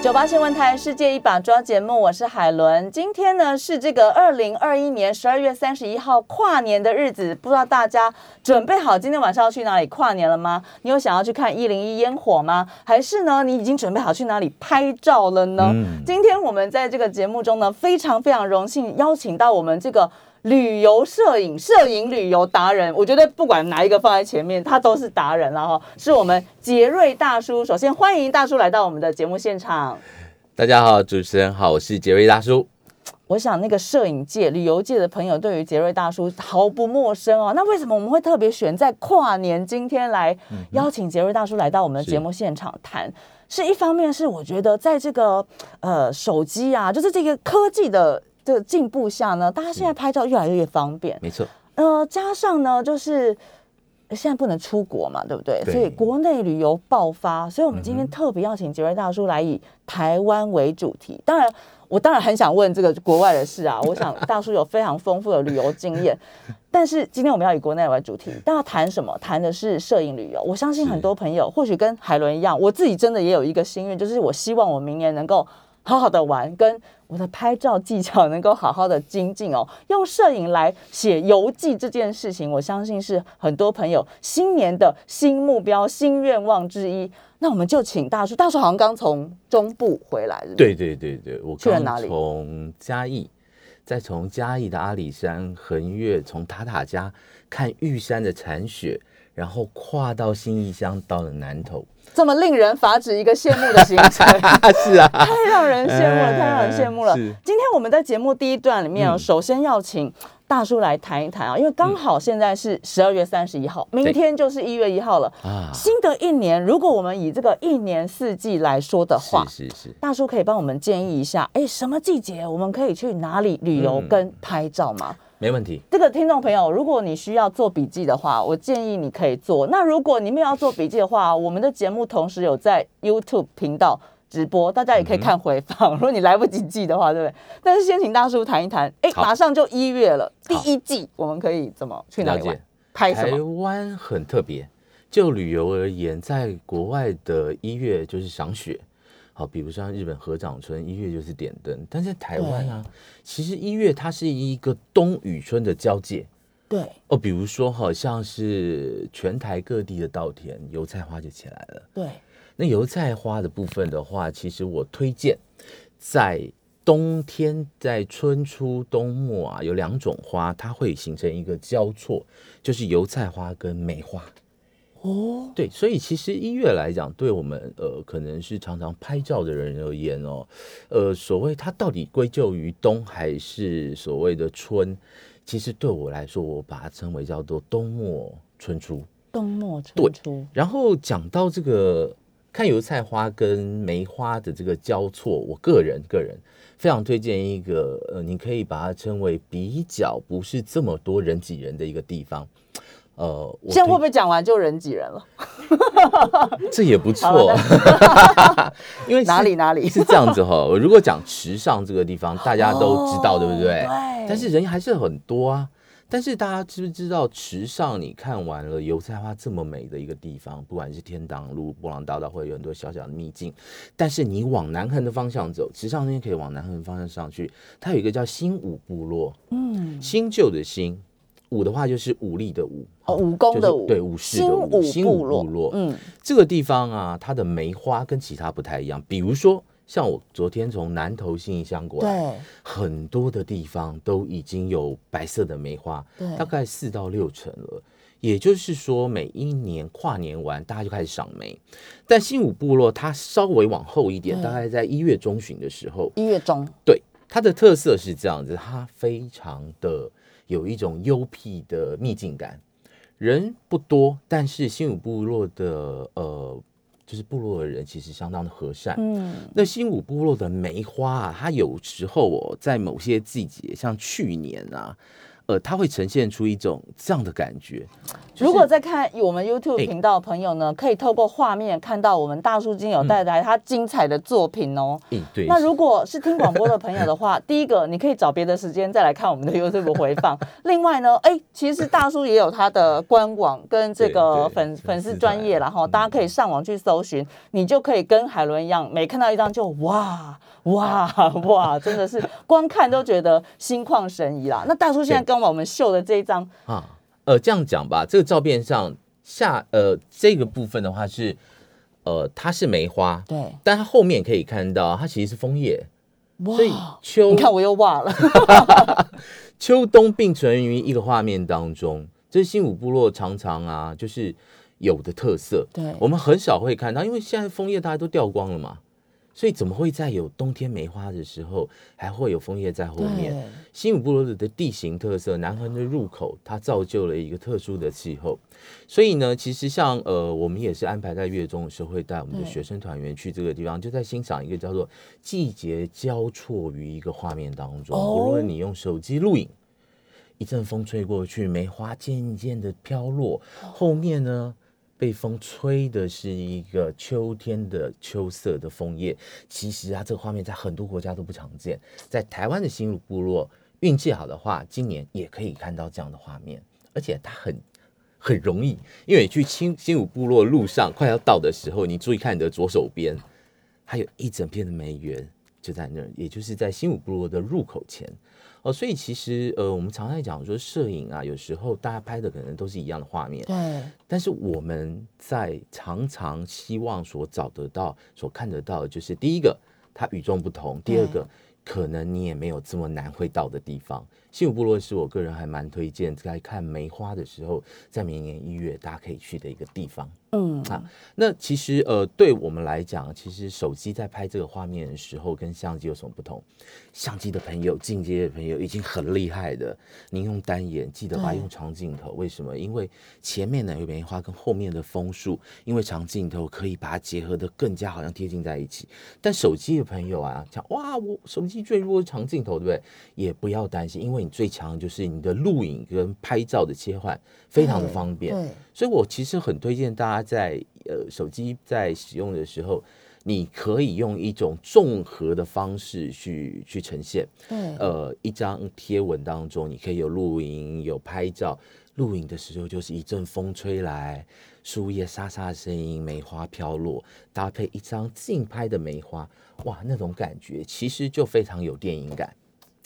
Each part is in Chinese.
九八新闻台《世界一把抓》节目，我是海伦。今天呢是这个二零二一年十二月三十一号跨年的日子，不知道大家准备好今天晚上要去哪里跨年了吗？你有想要去看一零一烟火吗？还是呢，你已经准备好去哪里拍照了呢？今天我们在这个节目中呢，非常非常荣幸邀请到我们这个。旅游摄影、摄影旅游达人，我觉得不管哪一个放在前面，他都是达人了哈。是我们杰瑞大叔，首先欢迎大叔来到我们的节目现场。大家好，主持人好，我是杰瑞大叔。我想那个摄影界、旅游界的朋友对于杰瑞大叔毫不陌生哦。那为什么我们会特别选在跨年今天来邀请杰瑞大叔来到我们的节目现场谈？是一方面是我觉得在这个呃手机啊，就是这个科技的。这个进步下呢，大家现在拍照越来越方便，没错。呃，加上呢，就是现在不能出国嘛，对不对？所以国内旅游爆发，所以我们今天特别邀请杰瑞大叔来以台湾为主题。当然，我当然很想问这个国外的事啊。我想大叔有非常丰富的旅游经验，但是今天我们要以国内为主题，大家谈什么？谈的是摄影旅游。我相信很多朋友或许跟海伦一样，我自己真的也有一个心愿，就是我希望我明年能够。好好的玩，跟我的拍照技巧能够好好的精进哦。用摄影来写游记这件事情，我相信是很多朋友新年的新目标、新愿望之一。那我们就请大叔，大叔好像刚从中部回来，对对对对，我去了哪里？从嘉义，再从嘉义的阿里山横越，从塔塔家看玉山的残雪，然后跨到新义乡，到了南投。这么令人发指一个羡慕的行程，是啊，太让人羡慕了，太让人羡慕了。今天我们在节目第一段里面，首先要请大叔来谈一谈啊，因为刚好现在是十二月三十一号，明天就是一月一号了啊。新的一年，如果我们以这个一年四季来说的话，是是，大叔可以帮我们建议一下，哎，什么季节我们可以去哪里旅游跟拍照吗？没问题。这个听众朋友，如果你需要做笔记的话，我建议你可以做。那如果你没有要做笔记的话，我们的节目同时有在 YouTube 频道直播，大家也可以看回放。如果你来不及记的话，对不对？但是先请大叔谈一谈。哎，马上就一月了，第一季我们可以怎么去哪里玩？拍什么？台湾很特别，就旅游而言，在国外的一月就是赏雪。好，比如像日本合掌村一月就是点灯，但在台湾啊，其实一月它是一个冬与春的交界。对哦，比如说好像是全台各地的稻田油菜花就起来了。对，那油菜花的部分的话，其实我推荐在冬天，在春初冬末啊，有两种花，它会形成一个交错，就是油菜花跟梅花。哦，对，所以其实一月来讲，对我们呃，可能是常常拍照的人而言哦，呃，所谓它到底归咎于冬还是所谓的春，其实对我来说，我把它称为叫做冬末春初。冬末春初。然后讲到这个看油菜花跟梅花的这个交错，我个人个人非常推荐一个呃，你可以把它称为比较不是这么多人挤人的一个地方。呃，现在会不会讲完就人挤人了？这也不错，因为哪里哪里是这样子哈。如果讲池上这个地方，大家都知道，对不对？对。但是人还是很多啊。但是大家知不知道池上？你看完了油菜花这么美的一个地方，不管是天堂路、波浪大道，会有很多小小的秘境。但是你往南横的方向走，池上那边可以往南横方向上去，它有一个叫新武部落，嗯，新旧的新。武的话就是武力的武，哦，武功的武，对，武士的武，新武部落，嗯，这个地方啊，它的梅花跟其他不太一样。比如说，像我昨天从南投新义乡过来，很多的地方都已经有白色的梅花，对，大概四到六成了。也就是说，每一年跨年完，大家就开始赏梅。但新武部落它稍微往后一点，大概在一月中旬的时候，一月中，对，它的特色是这样子，它非常的。有一种幽僻的秘境感，人不多，但是新武部落的呃，就是部落的人其实相当的和善。嗯，那新武部落的梅花啊，它有时候哦，在某些季节，像去年啊，呃，它会呈现出一种这样的感觉。如果在看我们 YouTube 频道的朋友呢，可以透过画面看到我们大叔金有带来他精彩的作品哦。嗯，对。那如果是听广播的朋友的话，第一个你可以找别的时间再来看我们的 YouTube 回放。另外呢，哎，其实大叔也有他的官网跟这个粉粉丝专业然后大家可以上网去搜寻，你就可以跟海伦一样，每看到一张就哇哇哇，真的是光看都觉得心旷神怡啦。那大叔现在跟我们秀的这一张。啊。呃，这样讲吧，这个照片上下呃这个部分的话是，呃，它是梅花，对，但它后面可以看到，它其实是枫叶，所以秋，你看我又忘了，秋冬并存于一个画面当中，这是新武部落常常啊，就是有的特色，对，我们很少会看到，因为现在枫叶大家都掉光了嘛。所以怎么会在有冬天梅花的时候，还会有枫叶在后面？新武部落的地形特色，南横的入口，它造就了一个特殊的气候。所以呢，其实像呃，我们也是安排在月中的时候，会带我们的学生团员去这个地方，就在欣赏一个叫做季节交错于一个画面当中。无论你用手机录影，一阵风吹过去，梅花渐渐的飘落，后面呢？被风吹的是一个秋天的秋色的枫叶，其实啊，这个画面在很多国家都不常见。在台湾的新鲁部落，运气好的话，今年也可以看到这样的画面，而且它很很容易，因为你去新新鲁部落路上快要到的时候，你注意看你的左手边，还有一整片的梅园就在那，也就是在新武部落的入口前。哦，所以其实呃，我们常在讲说摄影啊，有时候大家拍的可能都是一样的画面，对。但是我们在常常希望所找得到、所看得到，就是第一个它与众不同，第二个可能你也没有这么难会到的地方。新武部落是我个人还蛮推荐在看梅花的时候，在明年一月大家可以去的一个地方。嗯啊，那其实呃，对我们来讲，其实手机在拍这个画面的时候，跟相机有什么不同？相机的朋友、进阶的朋友已经很厉害的。您用单眼，记得吧用长镜头。为什么？因为前面的有梅花跟后面的枫树，因为长镜头可以把它结合的更加好像贴近在一起。但手机的朋友啊，讲哇，我手机最弱长镜头，对不对？也不要担心，因为你最强就是你的录影跟拍照的切换非常的方便。所以我其实很推荐大家。在呃手机在使用的时候，你可以用一种综合的方式去去呈现。对，呃，一张贴文当中，你可以有录影、有拍照。录影的时候就是一阵风吹来，树叶沙沙的声音，梅花飘落，搭配一张近拍的梅花，哇，那种感觉其实就非常有电影感。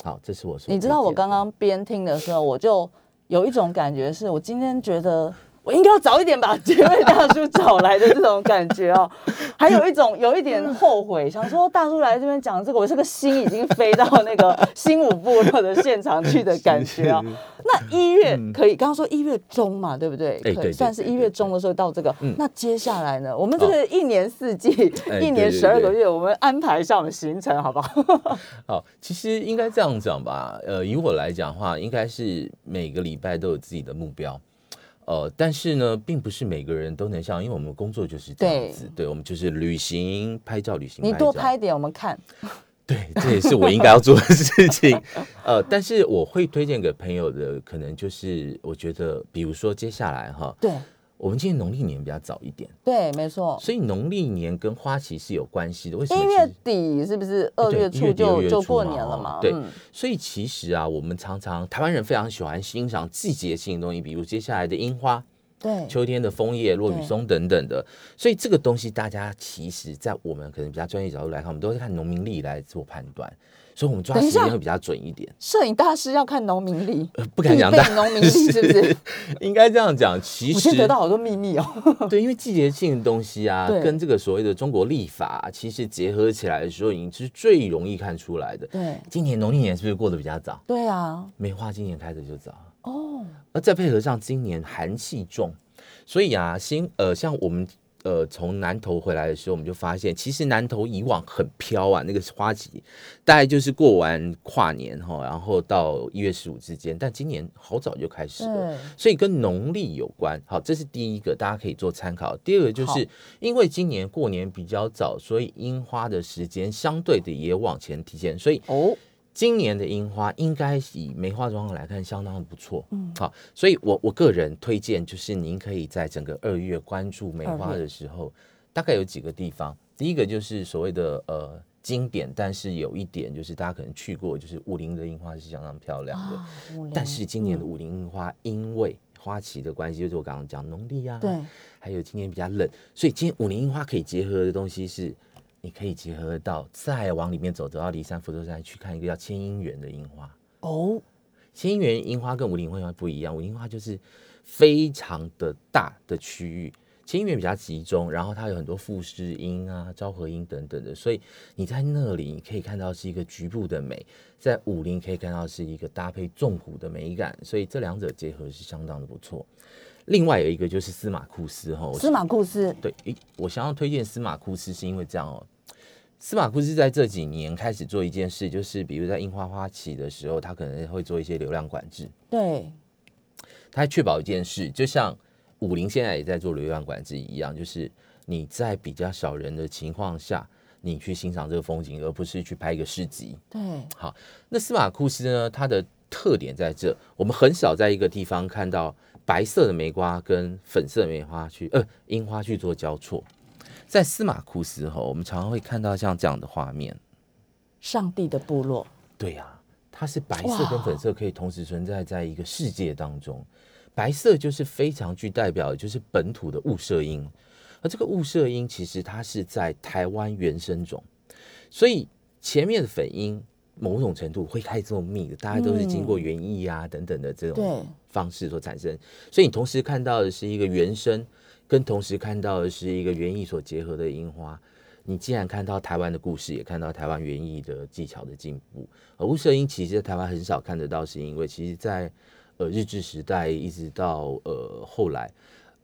好，这是我说。你知道我刚刚边听的时候，我就有一种感觉，是我今天觉得。我应该要早一点把杰瑞大叔找来的这种感觉哦，还有一种有一点后悔，想说大叔来这边讲这个，我这个心已经飞到那个新武部落的现场去的感觉 啊。那一月可以，刚刚说一月中嘛，对不对？可以算是一月中的时候到这个。那接下来呢？我们这个一年四季，一年十二个月，我们安排一下我们行程，好不好？好，其实应该这样讲吧。呃，以我来讲的话，应该是每个礼拜都有自己的目标。呃，但是呢，并不是每个人都能像，因为我们工作就是这样子，对我们就是旅行、拍照、旅行。你多拍点，我们看。对，这也是我应该要做的事情。呃，但是我会推荐给朋友的，可能就是我觉得，比如说接下来哈，对。我们今年农历年比较早一点，对，没错。所以农历年跟花期是有关系的。为什么？一月底是不是二月初就就过年了嘛？对。所以其实啊，我们常常台湾人非常喜欢欣赏季节性的东西，比如接下来的樱花，对，秋天的枫叶、落雨松等等的。所以这个东西，大家其实，在我们可能比较专业角度来看，我们都会看农民历来做判断。所以，我们抓时间会比较准一点。摄影大师要看农民历，不敢讲大农民历 是不是？应该这样讲。其实得到好多秘密哦。对，因为季节性的东西啊，跟这个所谓的中国历法，其实结合起来的时候，已经是最容易看出来的。对，今年农历年是不是过得比较早？对啊，梅花今年开的就早哦。而再配合上今年寒气重，所以啊，新呃，像我们。呃，从南投回来的时候，我们就发现，其实南投以往很飘啊，那个花期大概就是过完跨年哈，然后到一月十五之间，但今年好早就开始了，所以跟农历有关。好，这是第一个，大家可以做参考。第二个就是因为今年过年比较早，所以樱花的时间相对的也往前提前，所以哦。今年的樱花应该以梅花状况来看，相当的不错。嗯，好，所以我我个人推荐就是您可以在整个二月关注梅花的时候，大概有几个地方。第一个就是所谓的呃经典，但是有一点就是大家可能去过，就是武林的樱花是相当漂亮的。但是今年的武林樱花因为花期的关系，就是我刚刚讲农历啊，对，还有今年比较冷，所以今年武林樱花可以结合的东西是。你可以结合到再往里面走，走到骊山福寿山去看一个叫千姻缘的樱花哦。千姻缘樱花跟五林樱花不一样，五林樱花就是非常的大的区域，千姻缘比较集中，然后它有很多富士樱啊、昭和樱等等的，所以你在那里你可以看到是一个局部的美，在武林可以看到是一个搭配纵谷的美感，所以这两者结合是相当的不错。另外有一个就是司马库斯哈，司马库斯对，我想要推荐司马库斯是因为这样哦。司马库斯在这几年开始做一件事，就是比如在樱花花期的时候，他可能会做一些流量管制。对，他确保一件事，就像武林现在也在做流量管制一样，就是你在比较少人的情况下，你去欣赏这个风景，而不是去拍一个市集。对，好，那司马库斯呢？它的特点在这，我们很少在一个地方看到白色的梅花跟粉色的梅花去呃樱花去做交错。在司马库斯哈，我们常常会看到像这样的画面，上帝的部落。对呀，它是白色跟粉色可以同时存在在一个世界当中。白色就是非常具代表，就是本土的雾社音，而这个雾社音其实它是在台湾原生种，所以前面的粉音某种程度会开这么密的，大家都是经过园艺啊等等的这种方式所产生，所以你同时看到的是一个原生。跟同时看到的是一个园艺所结合的樱花，你既然看到台湾的故事，也看到台湾园艺的技巧的进步。而雾社樱其实在台湾很少看得到，是因为其实在呃日治时代一直到呃后来，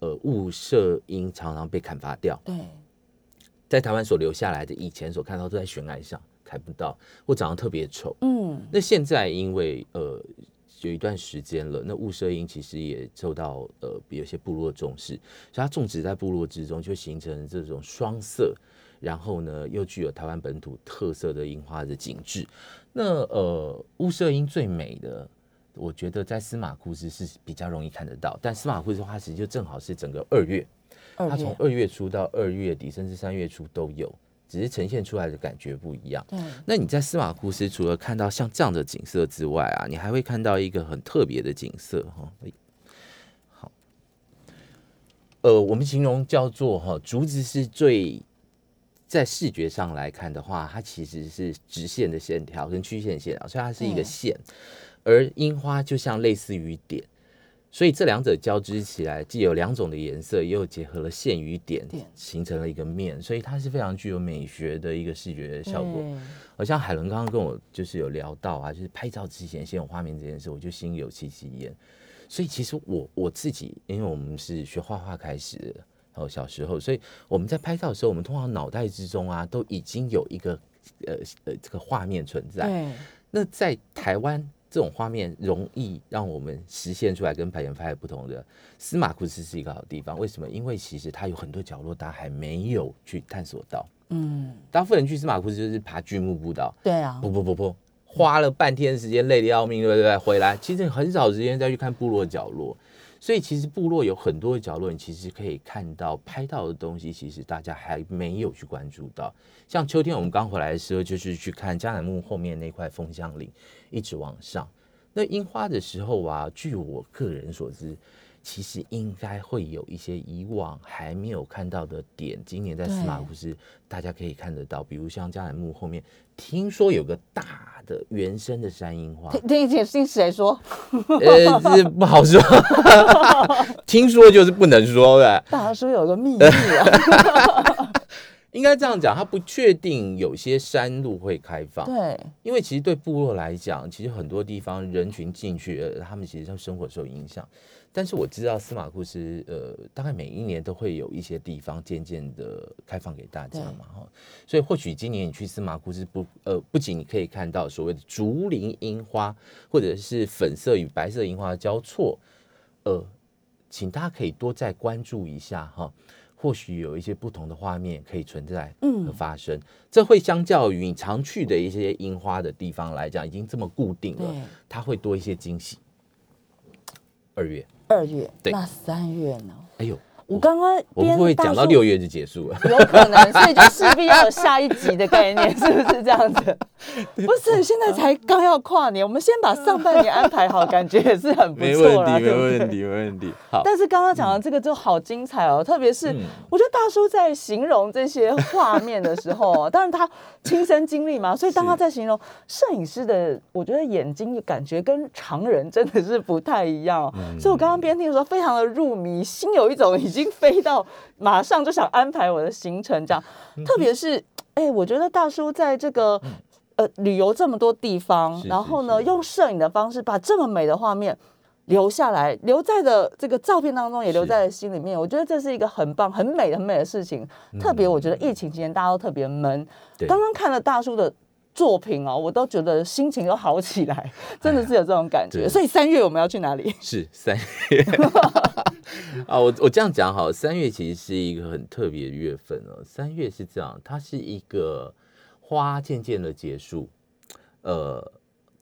呃雾社樱常常被砍伐掉。对，在台湾所留下来的以前所看到都在悬崖上，看不到或长得特别丑。嗯，那现在因为呃。有一段时间了，那雾社樱其实也受到呃有些部落重视，所以它种植在部落之中，就形成这种双色，然后呢又具有台湾本土特色的樱花的景致。那呃雾社樱最美的，我觉得在司马库斯是比较容易看得到，但司马库斯花期就正好是整个二月，它从二月初到二月底，甚至三月初都有。只是呈现出来的感觉不一样。对，那你在司马库斯除了看到像这样的景色之外啊，你还会看到一个很特别的景色哈。好，呃，我们形容叫做哈，竹子是最在视觉上来看的话，它其实是直线的线条跟曲线线条，所以它是一个线，而樱花就像类似于点。所以这两者交织起来，既有两种的颜色，又结合了线与点，形成了一个面，所以它是非常具有美学的一个视觉效果。而像海伦刚刚跟我就是有聊到啊，就是拍照之前先有画面这件事，我就心有戚戚焉。所以其实我我自己，因为我们是学画画开始，然后小时候，所以我们在拍照的时候，我们通常脑袋之中啊，都已经有一个呃呃这个画面存在。那在台湾。这种画面容易让我们实现出来，跟拍人拍的不同的。司马库斯是一个好地方，为什么？因为其实它有很多角落，大家还没有去探索到。嗯，大部分人去司马库斯就是爬巨木步道。对啊，不不不不，花了半天时间，累得要命，对不对？回来其实很少时间再去看部落角落。所以其实部落有很多的角落，你其实可以看到拍到的东西，其实大家还没有去关注到。像秋天我们刚回来的时候，就是去看加乃木后面那块枫香林，一直往上。那樱花的时候啊，据我个人所知，其实应该会有一些以往还没有看到的点。今年在司马库斯，大家可以看得到，比如像迦南木后面，听说有个大的原生的山樱花。听听听谁说？呃，这不好说。听说就是不能说的。大家说有个秘密啊。应该这样讲，他不确定有些山路会开放。对，因为其实对部落来讲，其实很多地方人群进去，他们其实生活受影响。但是我知道司马库斯，呃，大概每一年都会有一些地方渐渐的开放给大家嘛，哈。所以或许今年你去司马库斯，不，呃，不仅你可以看到所谓的竹林樱花，或者是粉色与白色樱花的交错，呃，请大家可以多再关注一下哈。或许有一些不同的画面可以存在和发生。这会相较于你常去的一些樱花的地方来讲，已经这么固定了，它会多一些惊喜。二月，二月，那三月呢？哎呦。我刚刚我们会讲到六月就结束了，有可能，所以就势必要有下一集的概念，是不是这样子？不是，现在才刚要跨年，我们先把上半年安排好，感觉也是很不错了。没问题，没问题，没问题。好，但是刚刚讲的这个就好精彩哦，特别是我觉得大叔在形容这些画面的时候，当然他亲身经历嘛，所以当他在形容摄影师的，我觉得眼睛感觉跟常人真的是不太一样。所以我刚刚边听的时候，非常的入迷，心有一种已经。已经飞到，马上就想安排我的行程，这样。特别是，哎，我觉得大叔在这个呃旅游这么多地方，然后呢，用摄影的方式把这么美的画面留下来，留在的这个照片当中，也留在了心里面。我觉得这是一个很棒、很美、很美的事情。特别，我觉得疫情期间大家都特别闷。刚刚看了大叔的作品哦，我都觉得心情都好起来，真的是有这种感觉。所以三月我们要去哪里？是三月。啊，我我这样讲好，三月其实是一个很特别的月份哦。三月是这样，它是一个花渐渐的结束，呃，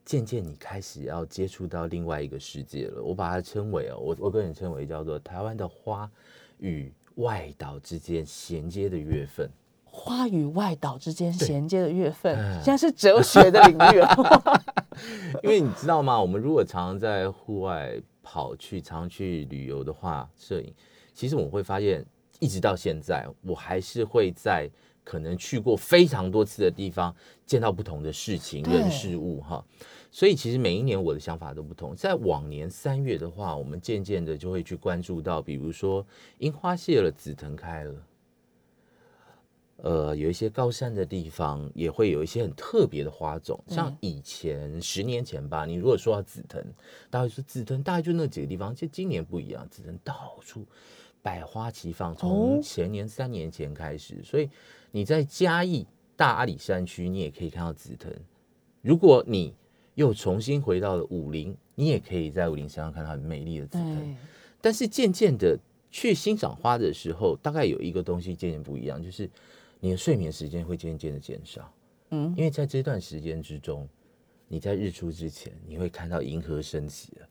渐渐你开始要接触到另外一个世界了。我把它称为哦，我我个人称为叫做台湾的花与外岛之间衔接的月份。花与外岛之间衔接的月份，现在是哲学的领域了。因为你知道吗？我们如果常常在户外。跑去常去旅游的话，摄影其实我会发现，一直到现在，我还是会在可能去过非常多次的地方，见到不同的事情、人、事物哈。所以其实每一年我的想法都不同。在往年三月的话，我们渐渐的就会去关注到，比如说樱花谢了，紫藤开了。呃，有一些高山的地方也会有一些很特别的花种，像以前十年前吧，你如果说到紫藤，大家说紫藤大概就那几个地方，其实今年不一样，紫藤到处百花齐放，从前年三年前开始，所以你在嘉义大阿里山区，你也可以看到紫藤。如果你又重新回到了武陵，你也可以在武陵山上看到很美丽的紫藤。但是渐渐的去欣赏花的时候，大概有一个东西渐渐不一样，就是。你的睡眠时间会渐渐的减少，嗯，因为在这段时间之中，你在日出之前，你会看到银河升起了。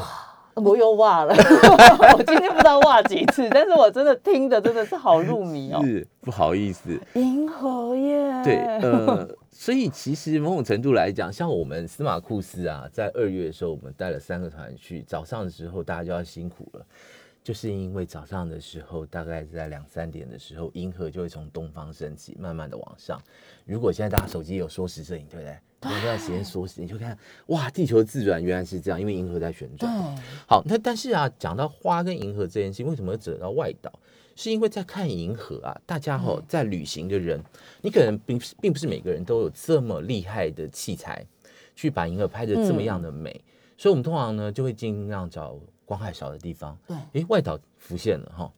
哇，我又哇了，我今天不知道哇几次，但是我真的听的真的是好入迷哦。是不好意思，银河耶。对，呃，所以其实某种程度来讲，像我们司马库斯啊，在二月的时候，我们带了三个团去，早上的时候大家就要辛苦了。就是因为早上的时候，大概在两三点的时候，银河就会从东方升起，慢慢的往上。如果现在大家手机有缩时摄影，对不对？那段时间缩时，你就看，哇，地球自转原来是这样，因为银河在旋转。好，那但是啊，讲到花跟银河这件事，为什么会走到外岛？是因为在看银河啊，大家哈在旅行的人，你可能并并不是每个人都有这么厉害的器材，去把银河拍的这么样的美，所以我们通常呢就会尽量找。光害少的地方，对，哎，外岛浮现了哈，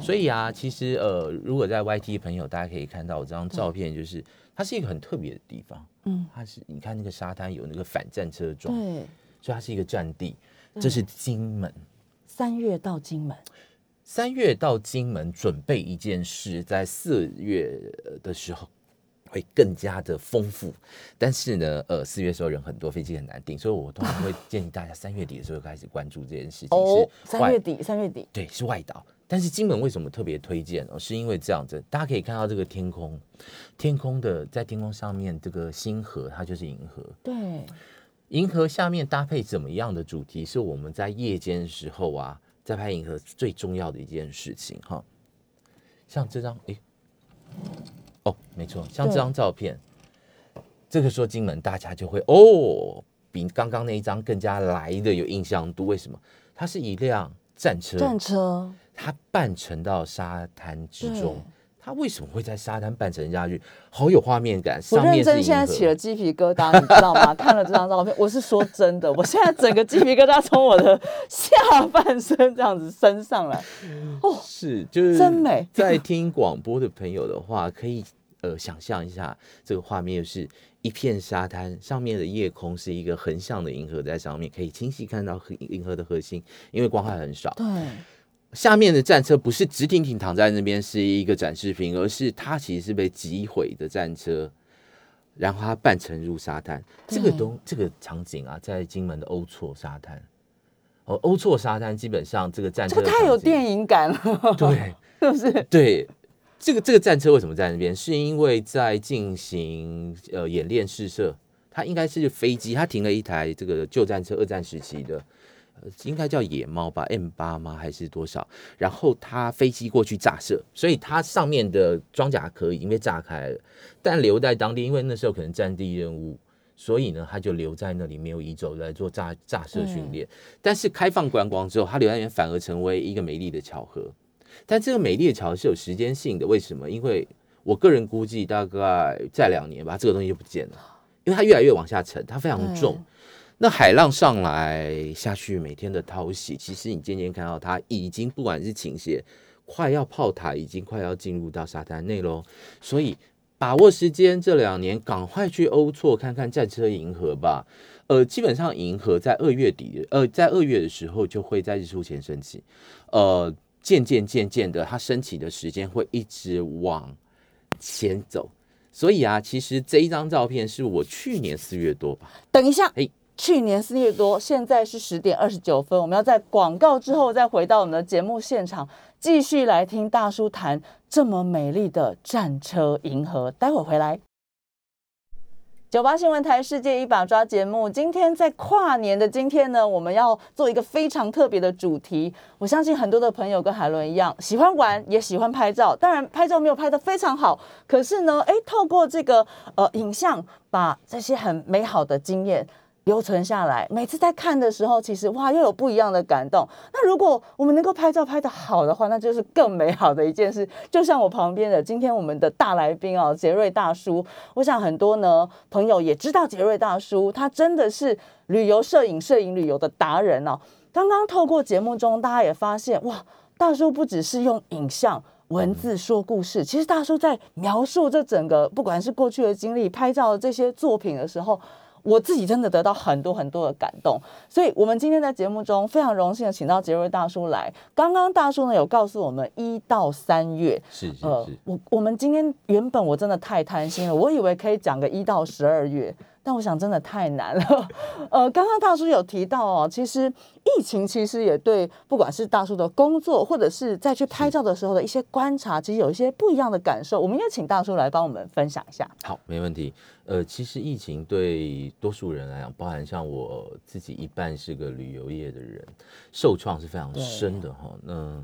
所以啊，其实呃，如果在 YT 朋友，大家可以看到我这张照片，就是它是一个很特别的地方，嗯，它是你看那个沙滩有那个反战车状，对，所以它是一个战地，这是金门，三月到金门，三月到金门准备一件事，在四月的时候。会更加的丰富，但是呢，呃，四月时候人很多，飞机很难订，所以我通常会建议大家 三月底的时候开始关注这件事情。哦，三月底，三月底，对，是外岛。但是金门为什么特别推荐呢？是因为这样子，大家可以看到这个天空，天空的在天空上面这个星河，它就是银河。对，银河下面搭配怎么样的主题，是我们在夜间时候啊，在拍银河最重要的一件事情哈。像这张，诶。哦，没错，像这张照片，这个时候金门大家就会哦，比刚刚那一张更加来的有印象度。为什么？它是一辆战车，战车，它半沉到沙滩之中。它为什么会在沙滩半沉下去？好有画面感。我认真，现在起了鸡皮疙瘩，你知道吗？看了这张照片，我是说真的，我现在整个鸡皮疙瘩从我的下半身这样子升上来。哦，是，就是真美。在听广播的朋友的话，可以。呃，想象一下这个画面，是一片沙滩上面的夜空是一个横向的银河在上面，可以清晰看到银河的核心，因为光害很少。对，下面的战车不是直挺挺躺在那边是一个展示品，而是它其实是被击毁的战车，然后它半沉入沙滩。这个东这个场景啊，在金门的欧错沙滩。哦，欧错沙滩基本上这个战车，这个太有电影感了，对，是不是？对，这个这个战车为什么在那边？是因为在进行呃演练试射，它应该是飞机，它停了一台这个旧战车，二战时期的，呃，应该叫野猫吧，M 八吗？还是多少？然后它飞机过去炸射，所以它上面的装甲壳已经被炸开了，但留在当地，因为那时候可能战地任务。所以呢，他就留在那里，没有移走来做炸炸射训练。但是开放观光之后，他留在那边反而成为一个美丽的巧合。但这个美丽的桥是有时间性的，为什么？因为我个人估计，大概在两年吧，这个东西就不见了，因为它越来越往下沉，它非常重。那海浪上来下去，每天的淘洗，其实你渐渐看到它已经不管是倾斜，快要炮塔，已经快要进入到沙滩内喽。所以。把握时间，这两年赶快去欧错看看战车银河吧。呃，基本上银河在二月底，呃，在二月的时候就会在日出前升起。呃，渐渐渐渐的，它升起的时间会一直往前走。所以啊，其实这一张照片是我去年四月多吧。等一下，哎，去年四月多，现在是十点二十九分，我们要在广告之后再回到我们的节目现场。继续来听大叔谈这么美丽的战车银河，待会回来。九八新闻台世界一把抓节目，今天在跨年的今天呢，我们要做一个非常特别的主题。我相信很多的朋友跟海伦一样，喜欢玩也喜欢拍照。当然拍照没有拍的非常好，可是呢，诶，透过这个呃影像，把这些很美好的经验。留存下来，每次在看的时候，其实哇，又有不一样的感动。那如果我们能够拍照拍得好的话，那就是更美好的一件事。就像我旁边的今天我们的大来宾哦，杰瑞大叔，我想很多呢朋友也知道杰瑞大叔，他真的是旅游摄影、摄影旅游的达人哦。刚刚透过节目中，大家也发现哇，大叔不只是用影像、文字说故事，其实大叔在描述这整个不管是过去的经历、拍照的这些作品的时候。我自己真的得到很多很多的感动，所以我们今天在节目中非常荣幸的请到杰瑞大叔来。刚刚大叔呢有告诉我们一到三月，是是是。我我们今天原本我真的太贪心了，我以为可以讲个一到十二月。但我想真的太难了。呃，刚刚大叔有提到哦，其实疫情其实也对不管是大叔的工作，或者是在去拍照的时候的一些观察，其实有一些不一样的感受。我们也请大叔来帮我们分享一下。好，没问题。呃，其实疫情对多数人来讲，包含像我自己，一半是个旅游业的人，受创是非常深的哈。那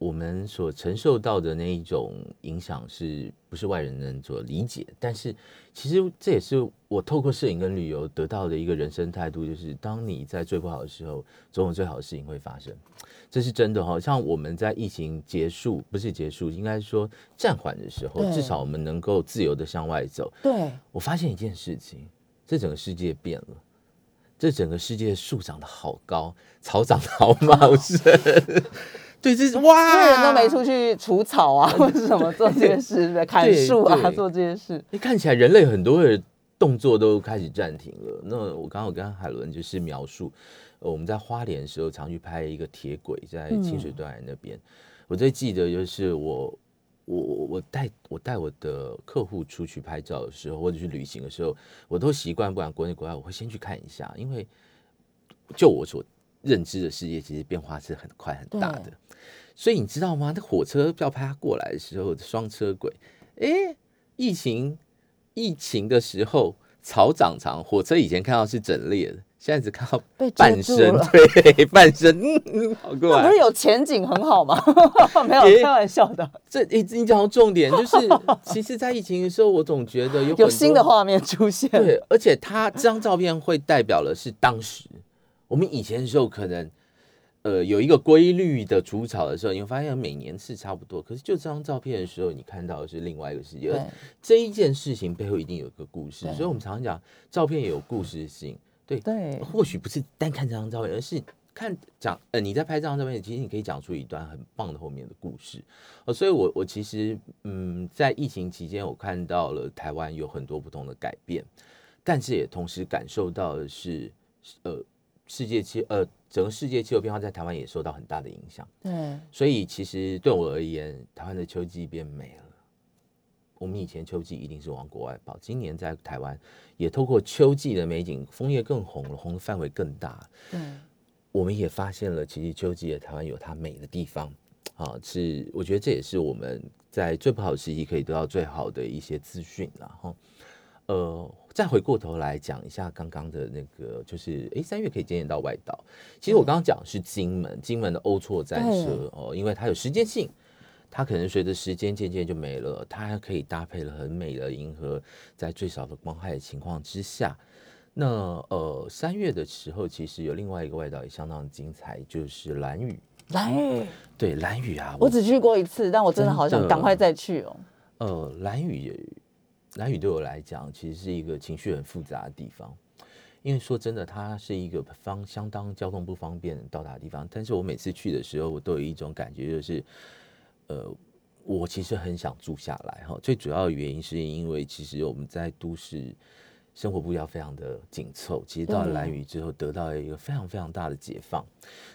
我们所承受到的那一种影响，是不是外人能所理解？但是，其实这也是我透过摄影跟旅游得到的一个人生态度，就是当你在最不好的时候，总有最好的事情会发生。这是真的哈。像我们在疫情结束，不是结束，应该说暂缓的时候，至少我们能够自由的向外走。对，我发现一件事情，这整个世界变了，这整个世界树长得好高，草长得好茂盛。对，这是哇，人都没出去除草啊，或者什么做这些事，在砍树啊，做这些事。你看起来人类很多的动作都开始暂停了。那我刚好跟海伦就是描述，我们在花莲的时候常去拍一个铁轨，在清水断崖那边。我最记得就是我我我带我带我的客户出去拍照的时候，或者去旅行的时候，我都习惯不管国内国外，我会先去看一下，因为就我所。认知的世界其实变化是很快很大的，所以你知道吗？那火车要拍它过来的时候，双车轨，哎，疫情疫情的时候草长长，火车以前看到是整列的，现在只看到半身，对，半身，嗯，好过来。不是有前景很好吗？没有开玩笑的。这你你讲到重点，就是 其实，在疫情的时候，我总觉得有有新的画面出现，对，而且它这张照片会代表的是当时。我们以前的时候，可能呃有一个规律的除草的时候，你会发现每年是差不多。可是就这张照片的时候，你看到的是另外一个世界。这一件事情背后一定有一个故事，所以我们常常讲照片也有故事性。对对，或许不是单看这张照片，而是看讲呃你在拍这张照片，其实你可以讲出一段很棒的后面的故事。哦，所以我我其实嗯在疫情期间，我看到了台湾有很多不同的改变，但是也同时感受到的是呃。世界气呃整个世界气候变化在台湾也受到很大的影响。对，所以其实对我而言，台湾的秋季变美了。我们以前秋季一定是往国外跑，今年在台湾也透过秋季的美景，枫叶更红了，红的范围更大。对，我们也发现了，其实秋季的台湾有它美的地方。啊，是我觉得这也是我们在最不好的时期可以得到最好的一些资讯然后，呃，再回过头来讲一下刚刚的那个，就是哎，三月可以检验到外岛。其实我刚刚讲的是金门，金门的欧错战车哦，因为它有时间性，它可能随着时间渐渐就没了，它还可以搭配了很美的银河，在最少的光害的情况之下。那呃，三月的时候，其实有另外一个外岛也相当精彩，就是蓝屿。蓝屿对蓝屿啊，我只去过一次，但我真的好想赶快再去哦。呃，蓝屿，蓝屿对我来讲，其实是一个情绪很复杂的地方。因为说真的，它是一个方相当交通不方便到达的地方。但是我每次去的时候，我都有一种感觉，就是呃，我其实很想住下来哈。最主要的原因是因为，其实我们在都市生活步调非常的紧凑，其实到了蓝屿之后，得到了一个非常非常大的解放。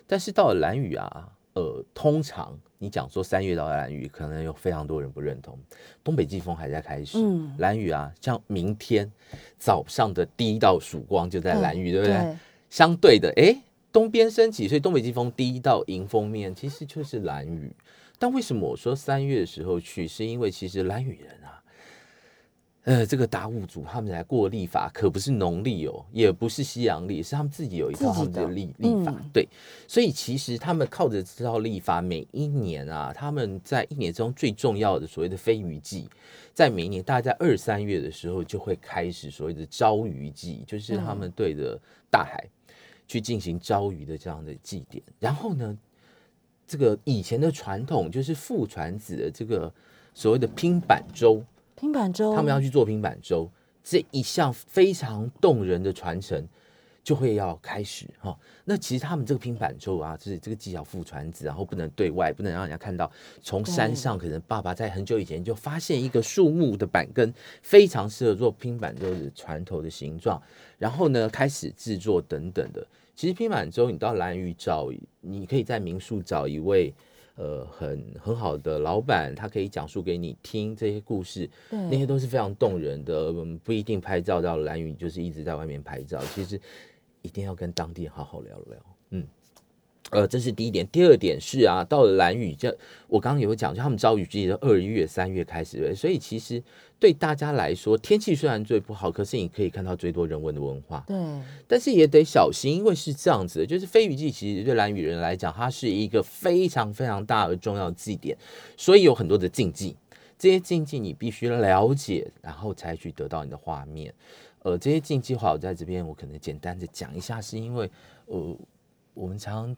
但是到了蓝屿啊，呃，通常你讲说三月到蓝雨，可能有非常多人不认同。东北季风还在开始，蓝雨啊，像明天早上的第一道曙光就在蓝雨，对不对？相对的，哎，东边升起，所以东北季风第一道迎风面其实就是蓝雨。但为什么我说三月的时候去，是因为其实蓝雨人啊。呃，这个达悟族他们来过历法，可不是农历哦，也不是西洋历，是他们自己有一套他们的历历法。对，所以其实他们靠着这套历法，每一年啊，他们在一年中最重要的所谓的飞鱼季，在每一年大概在二三月的时候，就会开始所谓的招鱼季，就是他们对着大海去进行招鱼的这样的祭典。然后呢，这个以前的传统就是父传子的这个所谓的拼板舟。拼板舟，他们要去做拼板舟，这一项非常动人的传承就会要开始哈。那其实他们这个拼板舟啊，就是这个技巧父传子，然后不能对外，不能让人家看到。从山上，可能爸爸在很久以前就发现一个树木的板根非常适合做拼板舟的船头的形状，然后呢开始制作等等的。其实拼板舟，你到蓝屿找，你可以在民宿找一位。呃，很很好的老板，他可以讲述给你听这些故事，那些都是非常动人的。不一定拍照到蓝雨，就是一直在外面拍照。其实一定要跟当地人好好聊聊。嗯。呃，这是第一点。第二点是啊，到了蓝雨，这我刚刚有讲，就他们招雨季的二月、三月开始，所以其实对大家来说，天气虽然最不好，可是你可以看到最多人文的文化。对，但是也得小心，因为是这样子的，就是飞雨季其实对蓝雨人来讲，它是一个非常非常大而重要的祭典，所以有很多的禁忌，这些禁忌你必须了解，然后才去得到你的画面。呃，这些禁忌话，我在这边我可能简单的讲一下，是因为呃，我们常。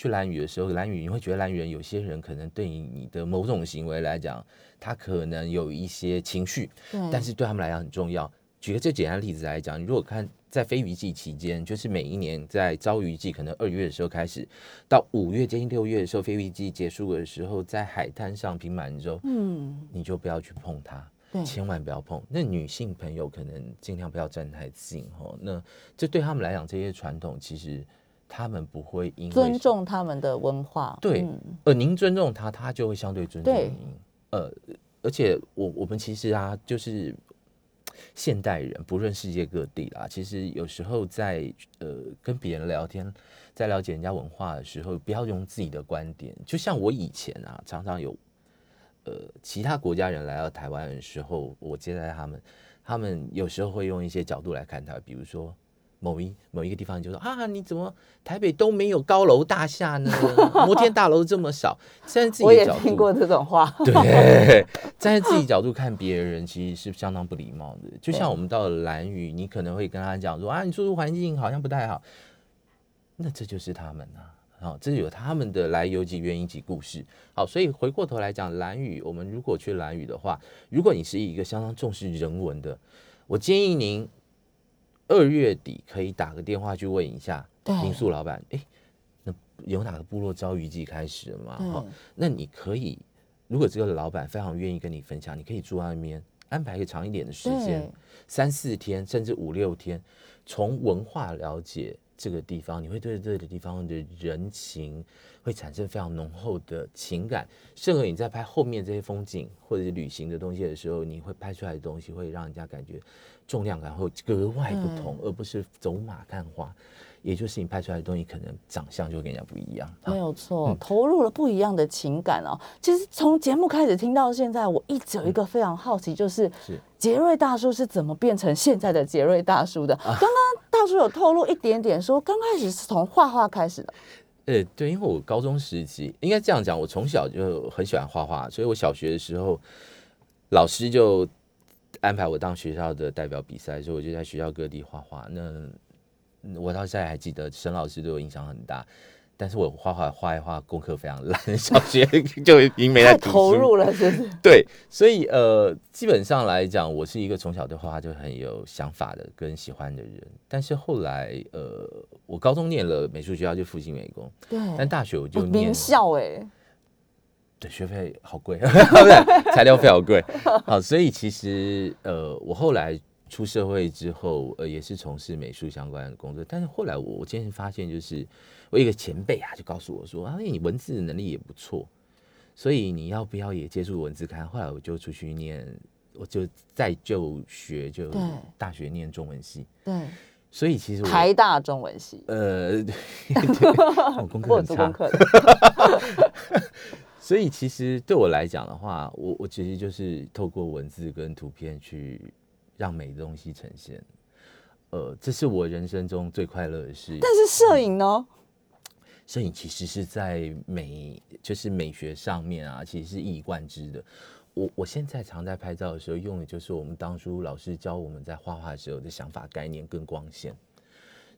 去蓝屿的时候，蓝屿你会觉得蓝屿人有些人可能对你的某种行为来讲，他可能有一些情绪，但是对他们来讲很重要。举个最简单的例子来讲，你如果看在飞鱼季期间，就是每一年在招鱼季，可能二月的时候开始，到五月接近六月的时候，飞鱼季结束的时候，在海滩上平满洲，嗯，你就不要去碰它，千万不要碰。那女性朋友可能尽量不要站太近哦。那这对他们来讲，这些传统其实。他们不会因为尊重他们的文化，对，呃，您尊重他，他就会相对尊重您。呃，而且我我们其实啊，就是现代人，不论世界各地啦，其实有时候在呃跟别人聊天，在了解人家文化的时候，不要用自己的观点。就像我以前啊，常常有呃其他国家人来到台湾的时候，我接待他们，他们有时候会用一些角度来看他，比如说。某一某一个地方就说啊，你怎么台北都没有高楼大厦呢？摩天大楼这么少。站在自己角度，听过这种话。对，站在自己角度看别人，其实是相当不礼貌的。就像我们到了蓝屿，你可能会跟他讲说啊，你住宿环境好像不太好。那这就是他们啊，好，这有他们的来由及原因及故事。好，所以回过头来讲，蓝屿，我们如果去蓝屿的话，如果你是一个相当重视人文的，我建议您。二月底可以打个电话去问一下民宿老板，哎，那有哪个部落招渔季开始了吗？哈，那你可以，如果这个老板非常愿意跟你分享，你可以住在那边，安排一个长一点的时间，三四天甚至五六天，从文化了解这个地方，你会对这个地方的人情会产生非常浓厚的情感。甚而你在拍后面这些风景或者是旅行的东西的时候，你会拍出来的东西会让人家感觉重量感会格外不同，而不是走马看花。也就是你拍出来的东西，可能长相就跟人家不一样。没有错，投入了不一样的情感哦。其实从节目开始听到现在，我一直有一个非常好奇，就是杰瑞大叔是怎么变成现在的杰瑞大叔的？刚刚大叔有透露一点点，说刚开始是从画画开始的。呃，对，因为我高中时期应该这样讲，我从小就很喜欢画画，所以我小学的时候，老师就安排我当学校的代表比赛，所以我就在学校各地画画。那我到现在还记得，沈老师对我影响很大，但是我画画画一画，功课非常烂，小学就已经没在投入了，是是？对，所以呃，基本上来讲，我是一个从小对画画就很有想法的，跟喜欢的人。但是后来呃，我高中念了美术学校，就复兴美工，对，但大学我就名校哎，对，学费好贵，不对？材料费好贵，好，所以其实呃，我后来。出社会之后，呃，也是从事美术相关的工作。但是后来我我今天发现，就是我一个前辈啊，就告诉我说：“啊，你文字能力也不错，所以你要不要也接触文字刊？”后来我就出去念，我就再就学，就大学念中文系。对，所以其实台大中文系，呃，我功课很差。所以其实对我来讲的话，我我其实就是透过文字跟图片去。让美的东西呈现，呃，这是我人生中最快乐的事。但是摄影呢？摄影其实是在美，就是美学上面啊，其实是一以贯之的。我我现在常在拍照的时候用的就是我们当初老师教我们在画画时候的想法、概念跟光线，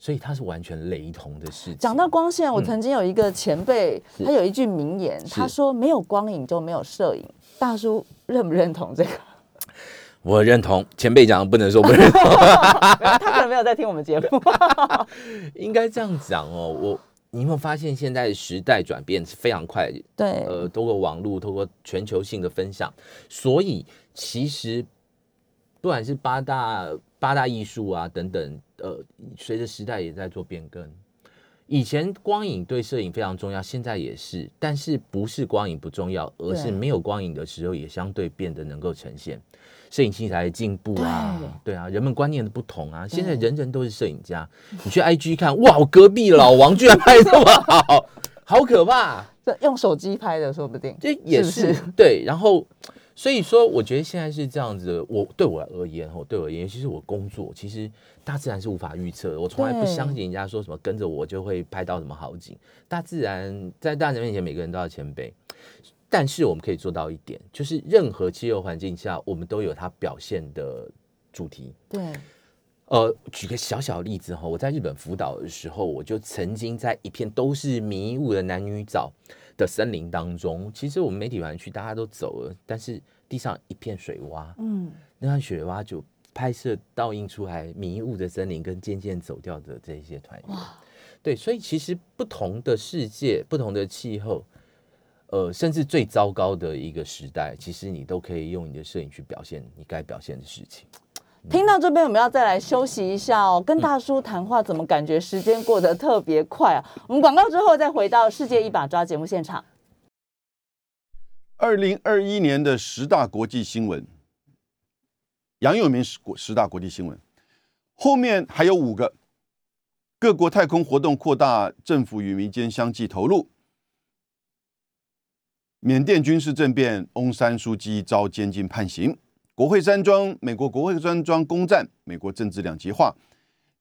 所以它是完全雷同的事情。讲到光线，我曾经有一个前辈，他有一句名言，他说：“没有光影就没有摄影。”大叔认不认同这个？我认同前辈讲，不能说不认同。他可能没有在听我们节目。应该这样讲哦，我你有没有发现现在时代转变是非常快？对，呃，通过网络，通过全球性的分享，所以其实不管是八大八大艺术啊等等，呃，随着时代也在做变更。以前光影对摄影非常重要，现在也是，但是不是光影不重要，而是没有光影的时候，也相对变得能够呈现。摄影器材的进步啊，对啊，人们观念的不同啊，现在人人都是摄影家。你去 IG 看，哇，我隔壁老王居然拍这么好，好可怕！这用手机拍的，说不定这也是对。然后，所以说，我觉得现在是这样子。我对我而言，哈，对我而言，尤其是我工作，其实大自然是无法预测的。我从来不相信人家说什么跟着我就会拍到什么好景。大自然在大自然面前，每个人都要谦卑。但是我们可以做到一点，就是任何气候环境下，我们都有它表现的主题。对，呃，举个小小例子哈，我在日本福岛的时候，我就曾经在一片都是迷雾的男女藻的森林当中，其实我们媒体团去大家都走了，但是地上一片水洼，嗯，那水洼就拍摄倒映出来迷雾的森林跟渐渐走掉的这些团员。对，所以其实不同的世界，不同的气候。呃，甚至最糟糕的一个时代，其实你都可以用你的摄影去表现你该表现的事情。听到这边，我们要再来休息一下哦。跟大叔谈话，怎么感觉时间过得特别快啊？我们广告之后再回到《世界一把抓》节目现场。二零二一年的十大国际新闻，杨永明十国十大国际新闻，后面还有五个。各国太空活动扩大，政府与民间相继投入。缅甸军事政变，翁山书记遭监禁判刑。国会山庄，美国国会山庄攻占，美国政治两极化。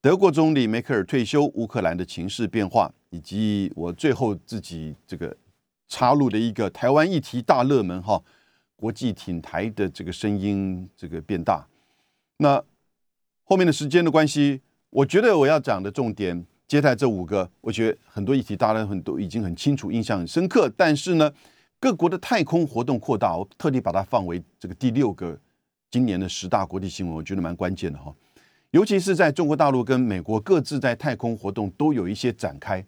德国总理梅克尔退休，乌克兰的情势变化，以及我最后自己这个插入的一个台湾议题大热门哈，国际挺台的这个声音这个变大。那后面的时间的关系，我觉得我要讲的重点，接待这五个，我觉得很多议题大家很多已经很清楚，印象很深刻，但是呢。各国的太空活动扩大，我特地把它放为这个第六个今年的十大国际新闻，我觉得蛮关键的哈。尤其是在中国大陆跟美国各自在太空活动都有一些展开，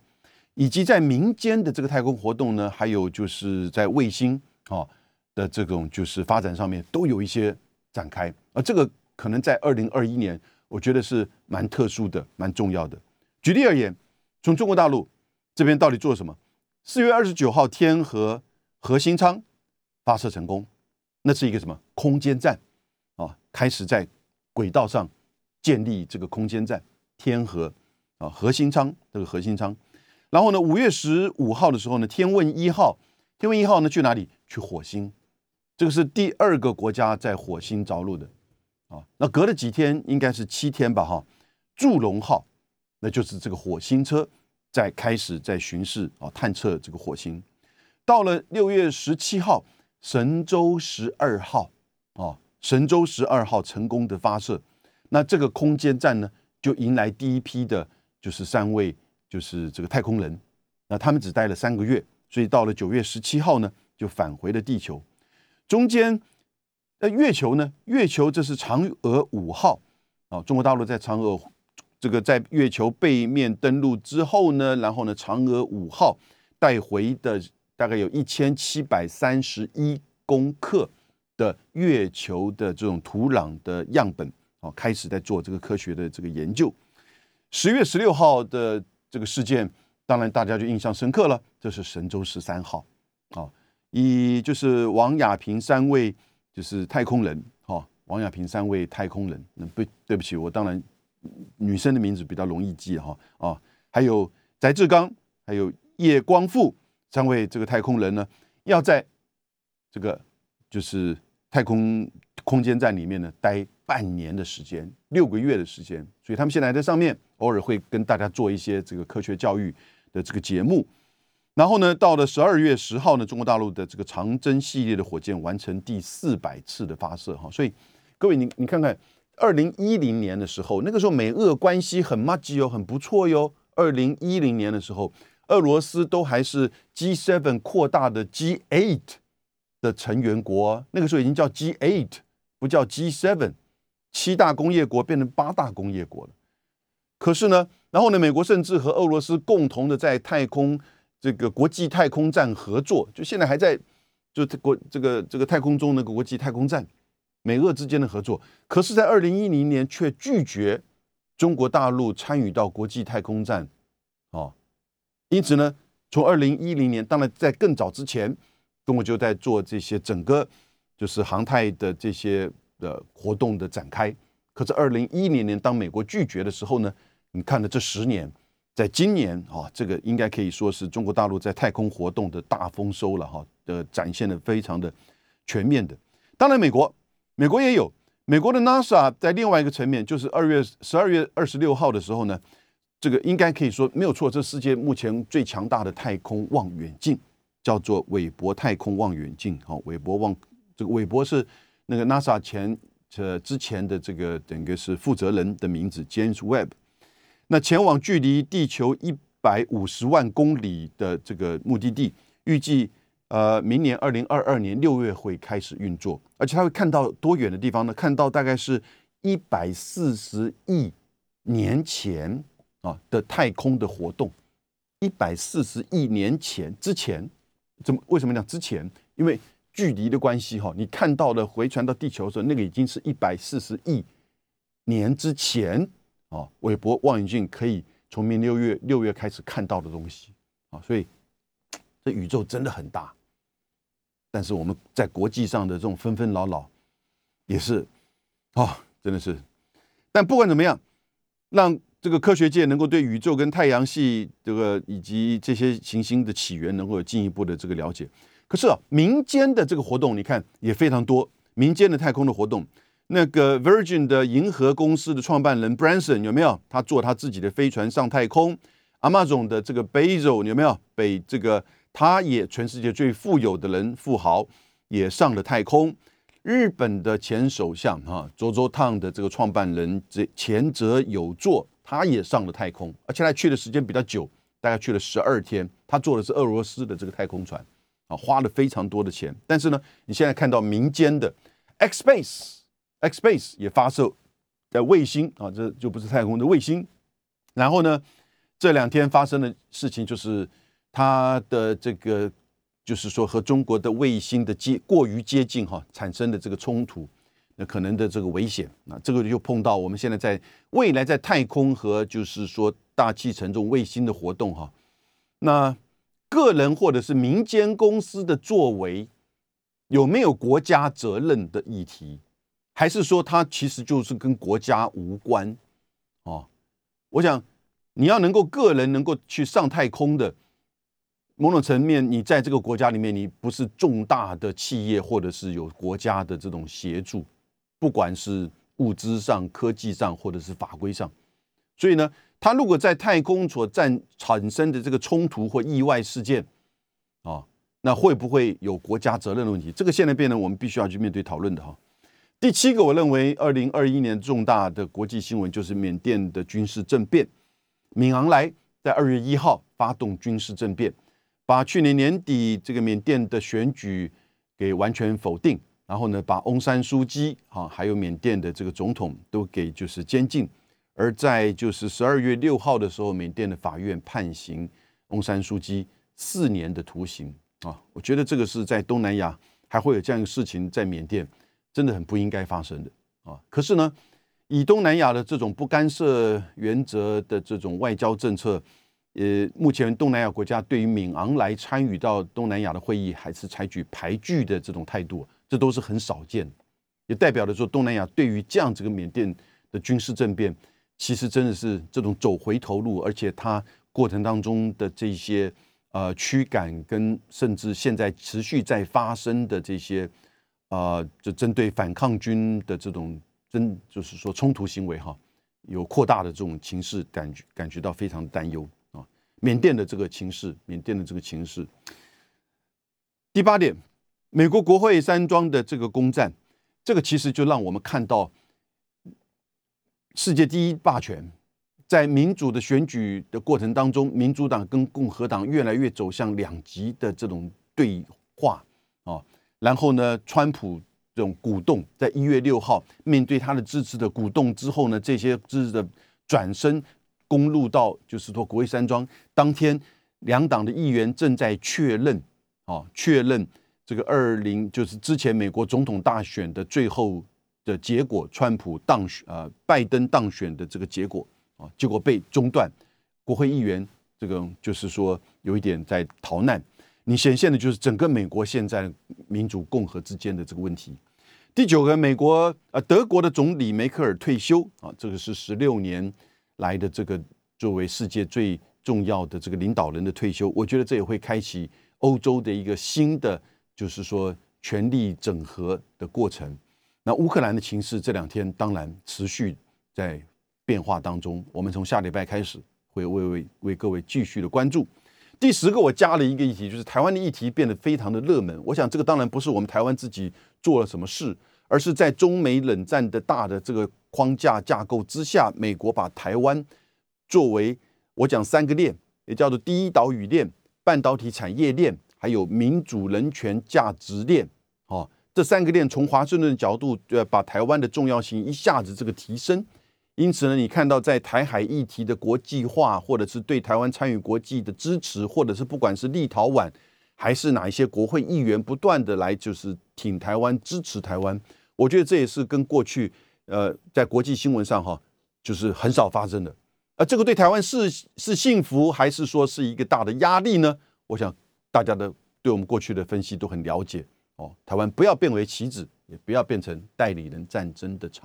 以及在民间的这个太空活动呢，还有就是在卫星啊的这种就是发展上面都有一些展开，而这个可能在二零二一年，我觉得是蛮特殊的、蛮重要的。举例而言，从中国大陆这边到底做了什么？四月二十九号，天河核心舱发射成功，那是一个什么空间站？开始在轨道上建立这个空间站，天河啊核心舱这个核心舱。然后呢，五月十五号的时候呢，天问一号，天问一号呢去哪里？去火星，这个是第二个国家在火星着陆的啊。那隔了几天，应该是七天吧，哈。祝融号，那就是这个火星车在开始在巡视啊，探测这个火星。到了六月十七号，神舟十二号啊，神舟十二号成功的发射，那这个空间站呢，就迎来第一批的，就是三位。就是这个太空人，那他们只待了三个月，所以到了九月十七号呢，就返回了地球。中间，呃，月球呢？月球这是嫦娥五号啊，中国大陆在嫦娥这个在月球背面登陆之后呢，然后呢，嫦娥五号带回的大概有一千七百三十一公克的月球的这种土壤的样本哦，开始在做这个科学的这个研究。十月十六号的。这个事件当然大家就印象深刻了，这是神舟十三号，啊，以就是王亚平三位就是太空人，哈，王亚平三位太空人，那不对不起，我当然女生的名字比较容易记哈，啊，还有翟志刚，还有叶光富三位这个太空人呢，要在这个就是太空空间站里面呢待。半年的时间，六个月的时间，所以他们现在还在上面偶尔会跟大家做一些这个科学教育的这个节目。然后呢，到了十二月十号呢，中国大陆的这个长征系列的火箭完成第四百次的发射哈。所以各位，你你看看，二零一零年的时候，那个时候美俄关系很默契哦，很不错哟。二零一零年的时候，俄罗斯都还是 G seven 扩大的 G eight 的成员国，那个时候已经叫 G8，不叫 G7。七大工业国变成八大工业国了，可是呢，然后呢，美国甚至和俄罗斯共同的在太空这个国际太空站合作，就现在还在就国这个这个太空中那个国际太空站，美俄之间的合作，可是，在二零一零年却拒绝中国大陆参与到国际太空站，哦，因此呢，从二零一零年，当然在更早之前，中国就在做这些整个就是航太的这些。的活动的展开，可是二零一零年当美国拒绝的时候呢？你看的这十年，在今年啊，这个应该可以说是中国大陆在太空活动的大丰收了哈，的展现的非常的全面的。当然，美国美国也有美国的 NASA 在另外一个层面，就是二月十二月二十六号的时候呢，这个应该可以说没有错，这世界目前最强大的太空望远镜叫做韦伯太空望远镜。好，韦伯望这个韦伯是。那个 NASA 前呃之前的这个整个是负责人的名字 James Webb，那前往距离地球一百五十万公里的这个目的地，预计呃明年二零二二年六月会开始运作，而且他会看到多远的地方呢？看到大概是一百四十亿年前啊的太空的活动，一百四十亿年前之前，怎么为什么讲之前？因为距离的关系哈，你看到的回传到地球的时候，那个已经是一百四十亿年之前啊。韦伯望远镜可以从明六月六月开始看到的东西啊，所以这宇宙真的很大。但是我们在国际上的这种纷纷扰扰也是啊，真的是。但不管怎么样，让这个科学界能够对宇宙跟太阳系这个以及这些行星的起源能够有进一步的这个了解。可是啊，民间的这个活动，你看也非常多。民间的太空的活动，那个 Virgin 的银河公司的创办人 Branson 有没有？他坐他自己的飞船上太空。Amazon 的这个 Bezos 有没有？被这个他也全世界最富有的人富豪也上了太空。日本的前首相哈 JoJo Town 的这个创办人这前泽有作，他也上了太空，而且他去的时间比较久，大概去了十二天。他坐的是俄罗斯的这个太空船。啊花了非常多的钱，但是呢，你现在看到民间的 X Space，X Space 也发射的卫星啊，这就不是太空的卫星。然后呢，这两天发生的事情就是他的这个，就是说和中国的卫星的接过于接近哈，产生的这个冲突。那可能的这个危险。那这个就碰到我们现在在未来在太空和就是说大气层中卫星的活动哈。那个人或者是民间公司的作为有没有国家责任的议题，还是说它其实就是跟国家无关？哦，我想你要能够个人能够去上太空的。某种层面，你在这个国家里面，你不是重大的企业，或者是有国家的这种协助，不管是物资上、科技上，或者是法规上，所以呢，他如果在太空所占产生的这个冲突或意外事件，啊，那会不会有国家责任的问题？这个现在变成我们必须要去面对讨论的哈。第七个，我认为二零二一年重大的国际新闻就是缅甸的军事政变，敏昂莱在二月一号发动军事政变。把去年年底这个缅甸的选举给完全否定，然后呢，把翁山书记啊，还有缅甸的这个总统都给就是监禁，而在就是十二月六号的时候，缅甸的法院判刑翁山书记四年的徒刑啊，我觉得这个是在东南亚还会有这样一个事情在缅甸，真的很不应该发生的啊。可是呢，以东南亚的这种不干涉原则的这种外交政策。呃，目前东南亚国家对于敏昂来参与到东南亚的会议，还是采取排拒的这种态度，这都是很少见，也代表了说东南亚对于这样这个缅甸的军事政变，其实真的是这种走回头路，而且它过程当中的这些呃驱赶跟甚至现在持续在发生的这些呃，就针对反抗军的这种真就是说冲突行为哈，有扩大的这种情势，感觉感觉到非常担忧啊。缅甸的这个情势，缅甸的这个情势。第八点，美国国会山庄的这个攻占，这个其实就让我们看到世界第一霸权在民主的选举的过程当中，民主党跟共和党越来越走向两极的这种对话啊。然后呢，川普这种鼓动，在一月六号面对他的支持的鼓动之后呢，这些支持的转身。公路到就是说国会山庄当天，两党的议员正在确认，啊，确认这个二零就是之前美国总统大选的最后的结果，川普当选，呃，拜登当选的这个结果，啊，结果被中断，国会议员这个就是说有一点在逃难，你显现的就是整个美国现在民主共和之间的这个问题。第九个，美国呃德国的总理梅克尔退休，啊，这个是十六年。来的这个作为世界最重要的这个领导人的退休，我觉得这也会开启欧洲的一个新的，就是说权力整合的过程。那乌克兰的情势这两天当然持续在变化当中，我们从下礼拜开始会为为为各位继续的关注。第十个，我加了一个议题，就是台湾的议题变得非常的热门。我想这个当然不是我们台湾自己做了什么事。而是在中美冷战的大的这个框架架构之下，美国把台湾作为我讲三个链，也叫做第一岛屿链、半导体产业链，还有民主人权价值链。哦，这三个链从华盛顿的角度，呃，把台湾的重要性一下子这个提升。因此呢，你看到在台海议题的国际化，或者是对台湾参与国际的支持，或者是不管是立陶宛还是哪一些国会议员不断的来就是挺台湾、支持台湾。我觉得这也是跟过去，呃，在国际新闻上哈，就是很少发生的。而这个对台湾是是幸福，还是说是一个大的压力呢？我想大家的对我们过去的分析都很了解哦。台湾不要变为棋子，也不要变成代理人战争的场。